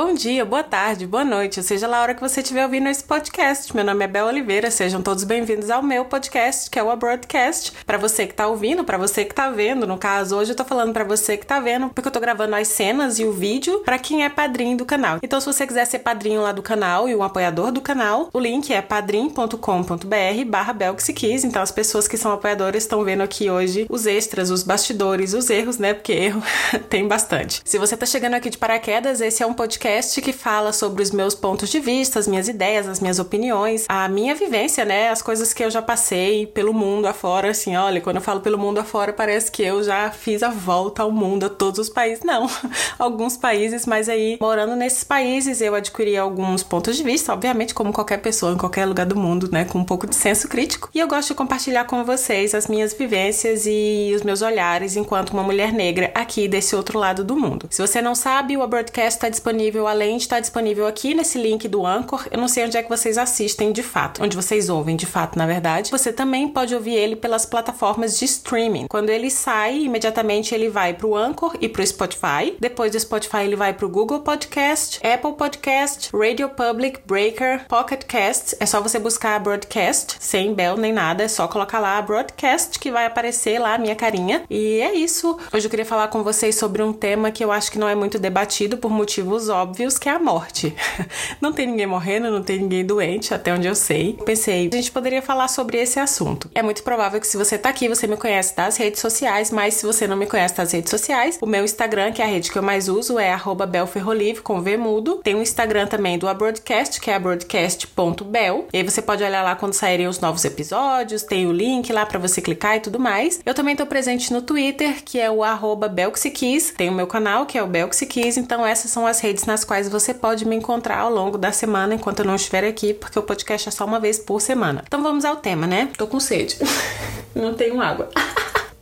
Bom dia, boa tarde, boa noite, seja lá a hora que você estiver ouvindo esse podcast. Meu nome é Bel Oliveira, sejam todos bem-vindos ao meu podcast, que é o Broadcast. Para você que tá ouvindo, para você que tá vendo, no caso, hoje eu tô falando para você que tá vendo, porque eu tô gravando as cenas e o vídeo para quem é padrinho do canal. Então, se você quiser ser padrinho lá do canal e um apoiador do canal, o link é padrim.com.br barra Então, as pessoas que são apoiadoras estão vendo aqui hoje os extras, os bastidores, os erros, né? Porque erro tem bastante. Se você tá chegando aqui de paraquedas, esse é um podcast podcast que fala sobre os meus pontos de vista, as minhas ideias, as minhas opiniões, a minha vivência, né? As coisas que eu já passei pelo mundo afora, assim, olha, quando eu falo pelo mundo afora, parece que eu já fiz a volta ao mundo, a todos os países. Não, alguns países, mas aí, morando nesses países, eu adquiri alguns pontos de vista, obviamente, como qualquer pessoa em qualquer lugar do mundo, né? Com um pouco de senso crítico. E eu gosto de compartilhar com vocês as minhas vivências e os meus olhares enquanto uma mulher negra aqui desse outro lado do mundo. Se você não sabe, o Broadcast está disponível disponível, além de estar disponível aqui nesse link do Anchor, eu não sei onde é que vocês assistem de fato, onde vocês ouvem de fato, na verdade. Você também pode ouvir ele pelas plataformas de streaming. Quando ele sai, imediatamente ele vai pro Anchor e pro Spotify. Depois do Spotify, ele vai pro Google Podcast, Apple Podcast, Radio Public, Breaker, Pocket Cast. É só você buscar Broadcast, sem bell nem nada, é só colocar lá Broadcast que vai aparecer lá a minha carinha. E é isso. Hoje eu queria falar com vocês sobre um tema que eu acho que não é muito debatido por motivos óbvios, que é a morte. Não tem ninguém morrendo, não tem ninguém doente, até onde eu sei. Pensei, a gente poderia falar sobre esse assunto. É muito provável que se você tá aqui, você me conhece das redes sociais, mas se você não me conhece das redes sociais, o meu Instagram, que é a rede que eu mais uso, é belferrolive, com V. Tem o Instagram também do Abroadcast, que é abroadcast.bel. E aí você pode olhar lá quando saírem os novos episódios, tem o link lá para você clicar e tudo mais. Eu também tô presente no Twitter, que é o arroba Belxiquis. Tem o meu canal, que é o Belxiquis. Então essas são as redes nas quais você pode me encontrar ao longo da semana enquanto eu não estiver aqui, porque o podcast é só uma vez por semana. Então vamos ao tema, né? Tô com sede. não tenho água.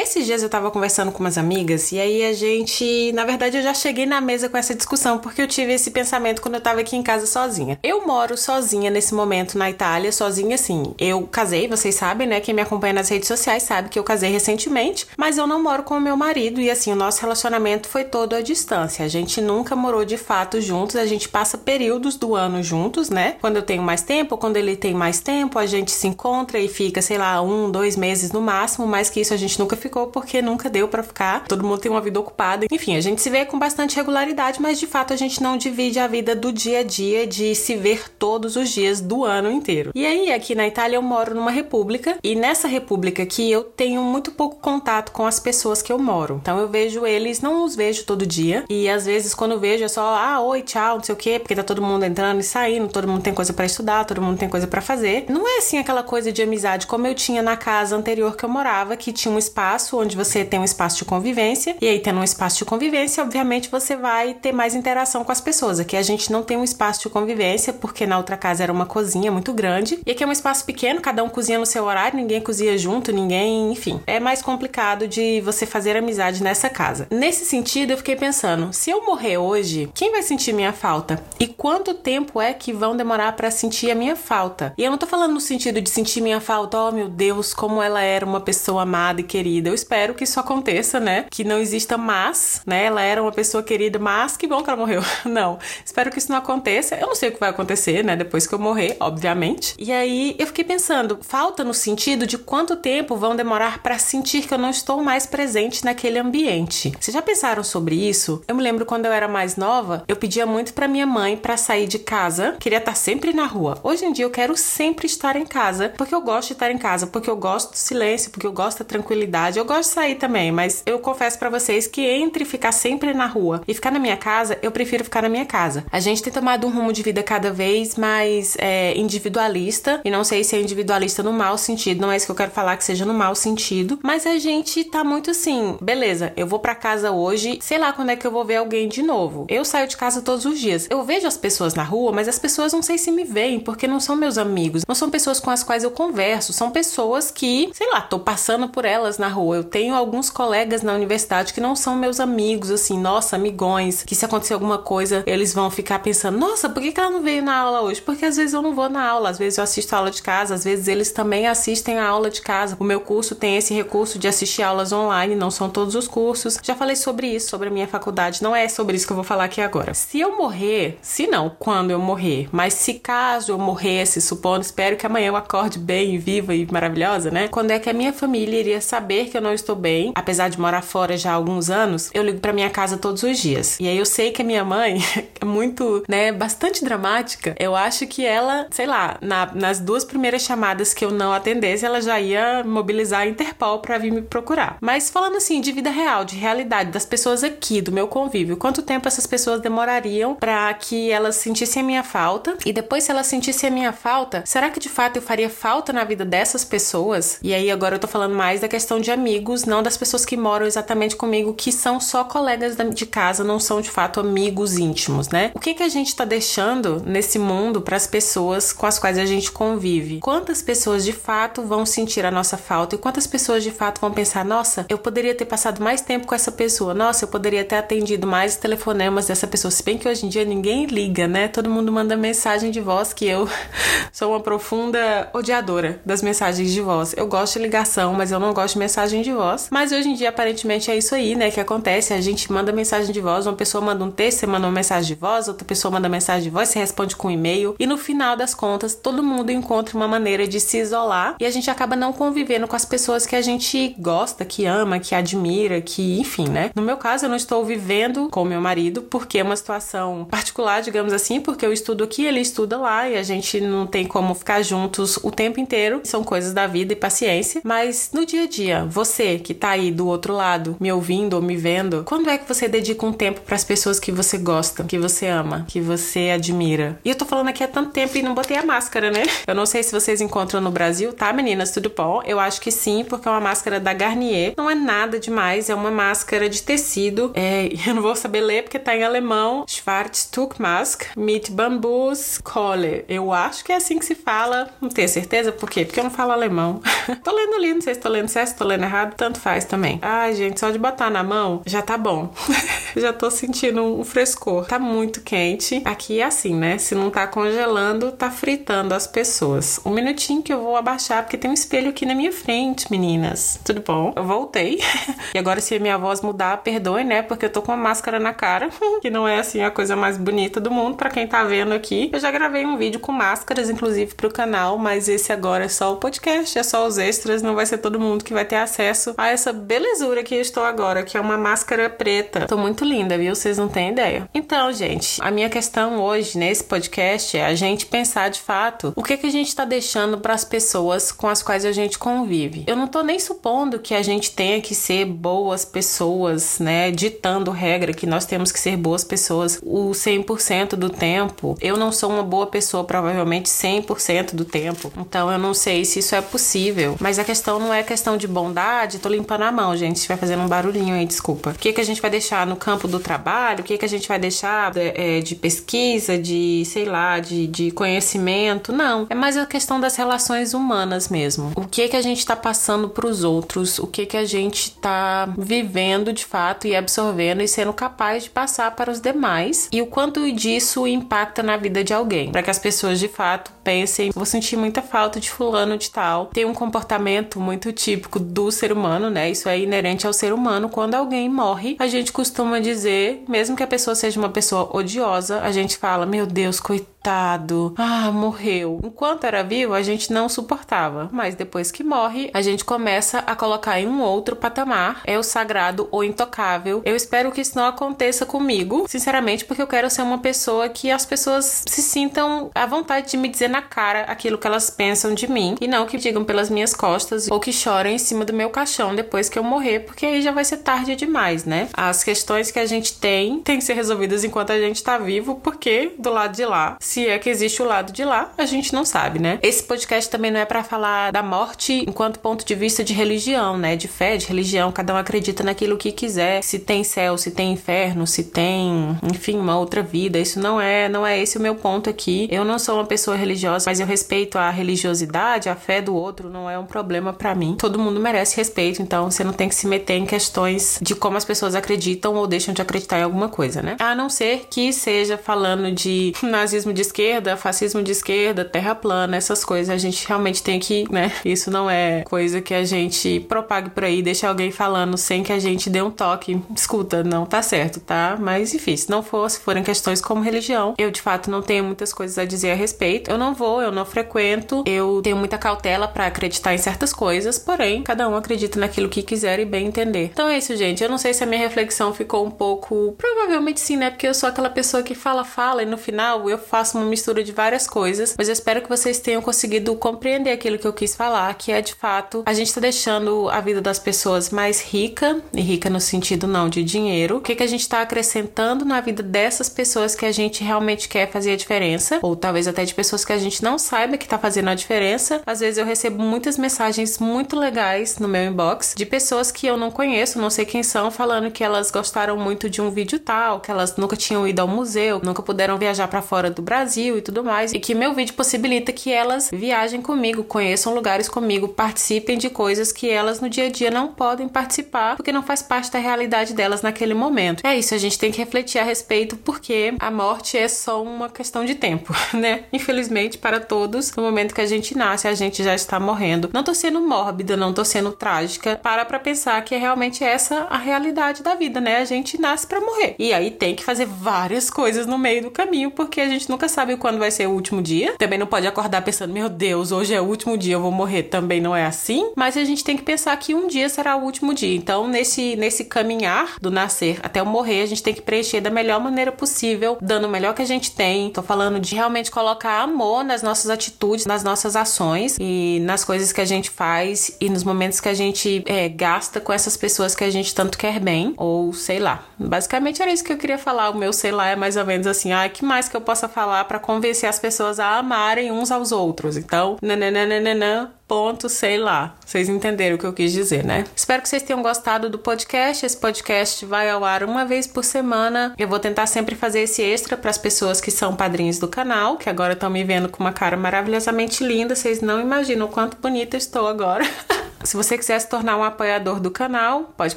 Esses dias eu tava conversando com umas amigas e aí a gente, na verdade, eu já cheguei na mesa com essa discussão porque eu tive esse pensamento quando eu tava aqui em casa sozinha. Eu moro sozinha nesse momento na Itália, sozinha assim. Eu casei, vocês sabem, né? Quem me acompanha nas redes sociais sabe que eu casei recentemente, mas eu não moro com o meu marido e assim, o nosso relacionamento foi todo à distância. A gente nunca morou de fato juntos, a gente passa períodos do ano juntos, né? Quando eu tenho mais tempo, quando ele tem mais tempo, a gente se encontra e fica, sei lá, um, dois meses no máximo, mais que isso a gente nunca ficou porque nunca deu para ficar. Todo mundo tem uma vida ocupada. Enfim, a gente se vê com bastante regularidade, mas de fato a gente não divide a vida do dia a dia de se ver todos os dias do ano inteiro. E aí, aqui na Itália, eu moro numa república e nessa república aqui eu tenho muito pouco contato com as pessoas que eu moro. Então eu vejo eles, não os vejo todo dia e às vezes quando vejo é só, ah, oi, tchau, não sei o quê, porque tá todo mundo entrando e saindo, todo mundo tem coisa para estudar, todo mundo tem coisa para fazer. Não é assim aquela coisa de amizade como eu tinha na casa anterior que eu morava, que tinha um espaço espaço onde você tem um espaço de convivência, e aí tendo um espaço de convivência, obviamente você vai ter mais interação com as pessoas. Aqui a gente não tem um espaço de convivência, porque na outra casa era uma cozinha muito grande, e aqui é um espaço pequeno, cada um cozinha no seu horário, ninguém cozinha junto, ninguém, enfim. É mais complicado de você fazer amizade nessa casa. Nesse sentido, eu fiquei pensando, se eu morrer hoje, quem vai sentir minha falta? E quanto tempo é que vão demorar para sentir a minha falta? E eu não tô falando no sentido de sentir minha falta, oh meu Deus, como ela era uma pessoa amada e querida querida. Eu espero que isso aconteça, né? Que não exista mas, né? Ela era uma pessoa querida, mas que bom que ela morreu. Não. Espero que isso não aconteça. Eu não sei o que vai acontecer, né? Depois que eu morrer, obviamente. E aí eu fiquei pensando, falta no sentido de quanto tempo vão demorar para sentir que eu não estou mais presente naquele ambiente. Vocês já pensaram sobre isso? Eu me lembro quando eu era mais nova, eu pedia muito para minha mãe para sair de casa, queria estar sempre na rua. Hoje em dia eu quero sempre estar em casa, porque eu gosto de estar em casa, porque eu gosto do silêncio, porque eu gosto da tranquilidade eu gosto de sair também, mas eu confesso para vocês que entre ficar sempre na rua e ficar na minha casa, eu prefiro ficar na minha casa. A gente tem tomado um rumo de vida cada vez mais é, individualista, e não sei se é individualista no mau sentido, não é isso que eu quero falar que seja no mau sentido, mas a gente tá muito assim, beleza, eu vou para casa hoje, sei lá quando é que eu vou ver alguém de novo. Eu saio de casa todos os dias. Eu vejo as pessoas na rua, mas as pessoas não sei se me veem, porque não são meus amigos, não são pessoas com as quais eu converso, são pessoas que, sei lá, tô passando por elas na rua rua. Eu tenho alguns colegas na universidade que não são meus amigos, assim, nossa, amigões, que se acontecer alguma coisa, eles vão ficar pensando, nossa, por que, que ela não veio na aula hoje? Porque às vezes eu não vou na aula, às vezes eu assisto a aula de casa, às vezes eles também assistem a aula de casa. O meu curso tem esse recurso de assistir aulas online, não são todos os cursos. Já falei sobre isso, sobre a minha faculdade, não é sobre isso que eu vou falar aqui agora. Se eu morrer, se não, quando eu morrer, mas se caso eu morresse, supondo, espero que amanhã eu acorde bem, viva e maravilhosa, né? Quando é que a minha família iria saber que eu não estou bem, apesar de morar fora já há alguns anos, eu ligo para minha casa todos os dias. E aí eu sei que a minha mãe é muito, né, bastante dramática. Eu acho que ela, sei lá, na, nas duas primeiras chamadas que eu não atendesse, ela já ia mobilizar a Interpol para vir me procurar. Mas falando assim de vida real, de realidade das pessoas aqui, do meu convívio, quanto tempo essas pessoas demorariam para que elas sentissem a minha falta? E depois se elas sentissem a minha falta, será que de fato eu faria falta na vida dessas pessoas? E aí agora eu tô falando mais da questão de amigos, não das pessoas que moram exatamente comigo, que são só colegas de casa, não são de fato amigos íntimos, né? O que que a gente tá deixando nesse mundo para as pessoas com as quais a gente convive? Quantas pessoas de fato vão sentir a nossa falta e quantas pessoas de fato vão pensar: "Nossa, eu poderia ter passado mais tempo com essa pessoa. Nossa, eu poderia ter atendido mais telefonemas dessa pessoa". Se bem que hoje em dia ninguém liga, né? Todo mundo manda mensagem de voz que eu sou uma profunda odiadora das mensagens de voz. Eu gosto de ligação, mas eu não gosto de mensagem de voz. Mas hoje em dia aparentemente é isso aí, né, que acontece. A gente manda mensagem de voz, uma pessoa manda um texto, você manda uma mensagem de voz, outra pessoa manda mensagem de voz, você responde com um e-mail e no final das contas todo mundo encontra uma maneira de se isolar e a gente acaba não convivendo com as pessoas que a gente gosta, que ama, que admira, que enfim, né? No meu caso, eu não estou vivendo com meu marido porque é uma situação particular, digamos assim, porque eu estudo aqui, ele estuda lá e a gente não tem como ficar juntos o tempo inteiro. São coisas da vida e paciência, mas no dia a dia, você que tá aí do outro lado, me ouvindo ou me vendo, quando é que você dedica um tempo para as pessoas que você gosta, que você ama, que você admira? E eu tô falando aqui há tanto tempo e não botei a máscara, né? Eu não sei se vocês encontram no Brasil, tá, meninas? Tudo bom? Eu acho que sim, porque é uma máscara da Garnier. Não é nada demais, é uma máscara de tecido. É, eu não vou saber ler porque tá em alemão. Schwarztuch Mask mit Bambus Kohle. Eu acho que é assim que se fala. Não tenho certeza por quê? Porque eu não falo alemão. tô lendo ali, não sei se tô lendo certo, se tô lendo errado, tanto faz também. Ai, gente, só de botar na mão já tá bom. já tô sentindo um frescor. Tá muito quente. Aqui é assim, né? Se não tá congelando, tá fritando as pessoas. Um minutinho que eu vou abaixar, porque tem um espelho aqui na minha frente, meninas. Tudo bom? Eu voltei. e agora, se a minha voz mudar, perdoe, né? Porque eu tô com uma máscara na cara, que não é assim a coisa mais bonita do mundo. para quem tá vendo aqui, eu já gravei um vídeo com máscaras, inclusive, pro canal, mas esse agora é só o podcast, é só os extras, não vai ser todo mundo que vai ter acesso a essa belezura que eu estou agora, que é uma máscara preta. Tô muito linda, viu? Vocês não têm ideia. Então, gente, a minha questão hoje nesse podcast é a gente pensar de fato o que que a gente tá deixando para as pessoas com as quais a gente convive. Eu não tô nem supondo que a gente tenha que ser boas pessoas, né, ditando regra que nós temos que ser boas pessoas o 100% do tempo. Eu não sou uma boa pessoa provavelmente 100% do tempo. Então eu não sei se isso é possível, mas a questão não é questão de bondade, tô limpando a mão, gente, se vai fazendo um barulhinho aí, desculpa. O que que a gente vai deixar no campo do trabalho? O que que a gente vai deixar de, é, de pesquisa, de, sei lá, de, de conhecimento? Não, é mais a questão das relações humanas mesmo. O que que a gente tá passando pros outros? O que que a gente tá vivendo de fato e absorvendo e sendo capaz de passar para os demais? E o quanto disso impacta na vida de alguém? Para que as pessoas de fato pensem, vou sentir muita falta de fulano de tal. Tem um comportamento muito típico do ser humano, né? Isso é inerente ao ser humano. Quando alguém morre, a gente costuma dizer, mesmo que a pessoa seja uma pessoa odiosa, a gente fala: "Meu Deus, coitado coitado, ah, morreu. Enquanto era vivo, a gente não suportava, mas depois que morre, a gente começa a colocar em um outro patamar, é o sagrado ou intocável. Eu espero que isso não aconteça comigo, sinceramente, porque eu quero ser uma pessoa que as pessoas se sintam à vontade de me dizer na cara aquilo que elas pensam de mim e não que digam pelas minhas costas ou que chorem em cima do meu caixão depois que eu morrer, porque aí já vai ser tarde demais, né? As questões que a gente tem têm que ser resolvidas enquanto a gente tá vivo, porque do lado de lá Se é que existe o lado de lá, a gente não sabe, né? Esse podcast também não é para falar da morte enquanto ponto de vista de religião, né? De fé, de religião, cada um acredita naquilo que quiser. Se tem céu, se tem inferno, se tem, enfim, uma outra vida. Isso não é, não é esse o meu ponto aqui. Eu não sou uma pessoa religiosa, mas eu respeito a religiosidade, a fé do outro, não é um problema para mim. Todo mundo merece respeito, então você não tem que se meter em questões de como as pessoas acreditam ou deixam de acreditar em alguma coisa, né? A não ser que seja falando de nazismo de esquerda, fascismo de esquerda, terra plana, essas coisas. A gente realmente tem que, né? Isso não é coisa que a gente propague por aí, deixa alguém falando sem que a gente dê um toque. Escuta, não tá certo, tá? Mas enfim, se não for, se forem questões como religião, eu de fato não tenho muitas coisas a dizer a respeito. Eu não vou, eu não frequento, eu tenho muita cautela para acreditar em certas coisas, porém, cada um acredita naquilo que quiser e bem entender. Então é isso, gente. Eu não sei se a minha reflexão ficou um pouco. Provavelmente sim, né? Porque eu sou aquela pessoa que fala, fala e no final eu faço uma mistura de várias coisas. Mas eu espero que vocês tenham conseguido compreender aquilo que eu quis falar, que é de fato a gente tá deixando a vida das pessoas mais rica, e rica no sentido não de dinheiro. O que, que a gente tá acrescentando na vida dessas pessoas que a gente realmente quer fazer a diferença, ou talvez até de pessoas que a gente não saiba que tá fazendo a diferença. Às vezes eu recebo muitas mensagens muito legais no meu inbox de pessoas que eu não conheço, não sei quem são, falando que elas gostaram muito de um vídeo tal, que elas nunca tinham ido ao museu, nunca puderam viajar para fora do Brasil e tudo mais, e que meu vídeo possibilita que elas viajem comigo, conheçam lugares comigo, participem de coisas que elas no dia a dia não podem participar porque não faz parte da realidade delas naquele momento. É isso, a gente tem que refletir a respeito porque a morte é só uma questão de tempo, né? Infelizmente para todos, no momento que a gente nasce, a gente já está morrendo. Não tô sendo mórbida, não tô sendo trágica. Para pra pensar que é realmente essa a realidade da vida, né? A gente nasce para morrer. E aí tem que fazer várias coisas no meio do caminho, porque a gente nunca sabe quando vai ser o último dia. Também não pode acordar pensando, meu Deus, hoje é o último dia, eu vou morrer. Também não é assim. Mas a gente tem que pensar que um dia será o último dia. Então, nesse, nesse caminhar do nascer até o morrer, a gente tem que preencher da melhor maneira possível, dando o melhor que a gente tem. Tô falando de realmente colocar amor nas nossas atitudes, nas nossas ações e nas coisas que a gente faz e nos momentos que a gente é, gasta com essas pessoas que a gente tanto quer bem, ou sei lá. Basicamente era isso que eu queria falar. O meu sei lá é mais ou menos assim: ah, que mais que eu possa falar para convencer as pessoas a amarem uns aos outros? Então, nananana, ponto, sei lá. Vocês entenderam o que eu quis dizer, né? Espero que vocês tenham gostado do podcast. Esse podcast vai ao ar uma vez por semana. Eu vou tentar sempre fazer esse extra para as pessoas que são padrinhos do canal, que agora estão me vendo com uma cara maravilhosamente linda. Vocês não imaginam o quanto bonita estou agora. Se você quiser se tornar um apoiador do canal, pode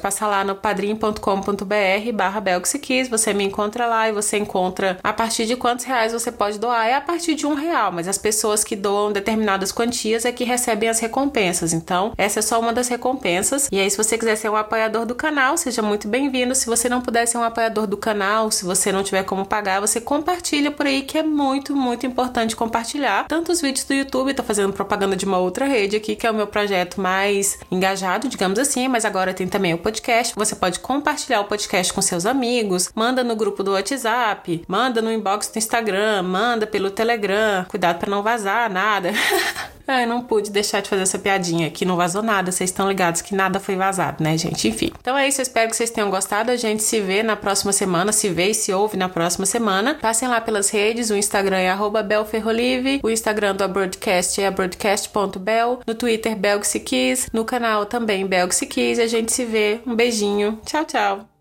passar lá no padrim.com.br barra você me encontra lá e você encontra a partir de quantos reais você pode doar. É a partir de um real, mas as pessoas que doam determinadas quantias é que recebem as recompensas. Então, essa é só uma das recompensas. E aí, se você quiser ser um apoiador do canal, seja muito bem-vindo. Se você não puder ser um apoiador do canal, se você não tiver como pagar, você compartilha por aí, que é muito, muito importante compartilhar. Tanto os vídeos do YouTube, tô fazendo propaganda de uma outra rede aqui, que é o meu projeto mais mais engajado, digamos assim, mas agora tem também o podcast. Você pode compartilhar o podcast com seus amigos, manda no grupo do WhatsApp, manda no inbox do Instagram, manda pelo Telegram. Cuidado para não vazar nada. Ai, não pude deixar de fazer essa piadinha que não vazou nada. Vocês estão ligados que nada foi vazado, né, gente? Enfim. Então é isso, eu espero que vocês tenham gostado. A gente se vê na próxima semana, se vê e se ouve na próxima semana. Passem lá pelas redes, o Instagram é belferrolive, o Instagram do Broadcast é broadcast.bel, no Twitter Belgsiquis, no canal também Belgsiquis. A gente se vê. Um beijinho. Tchau, tchau.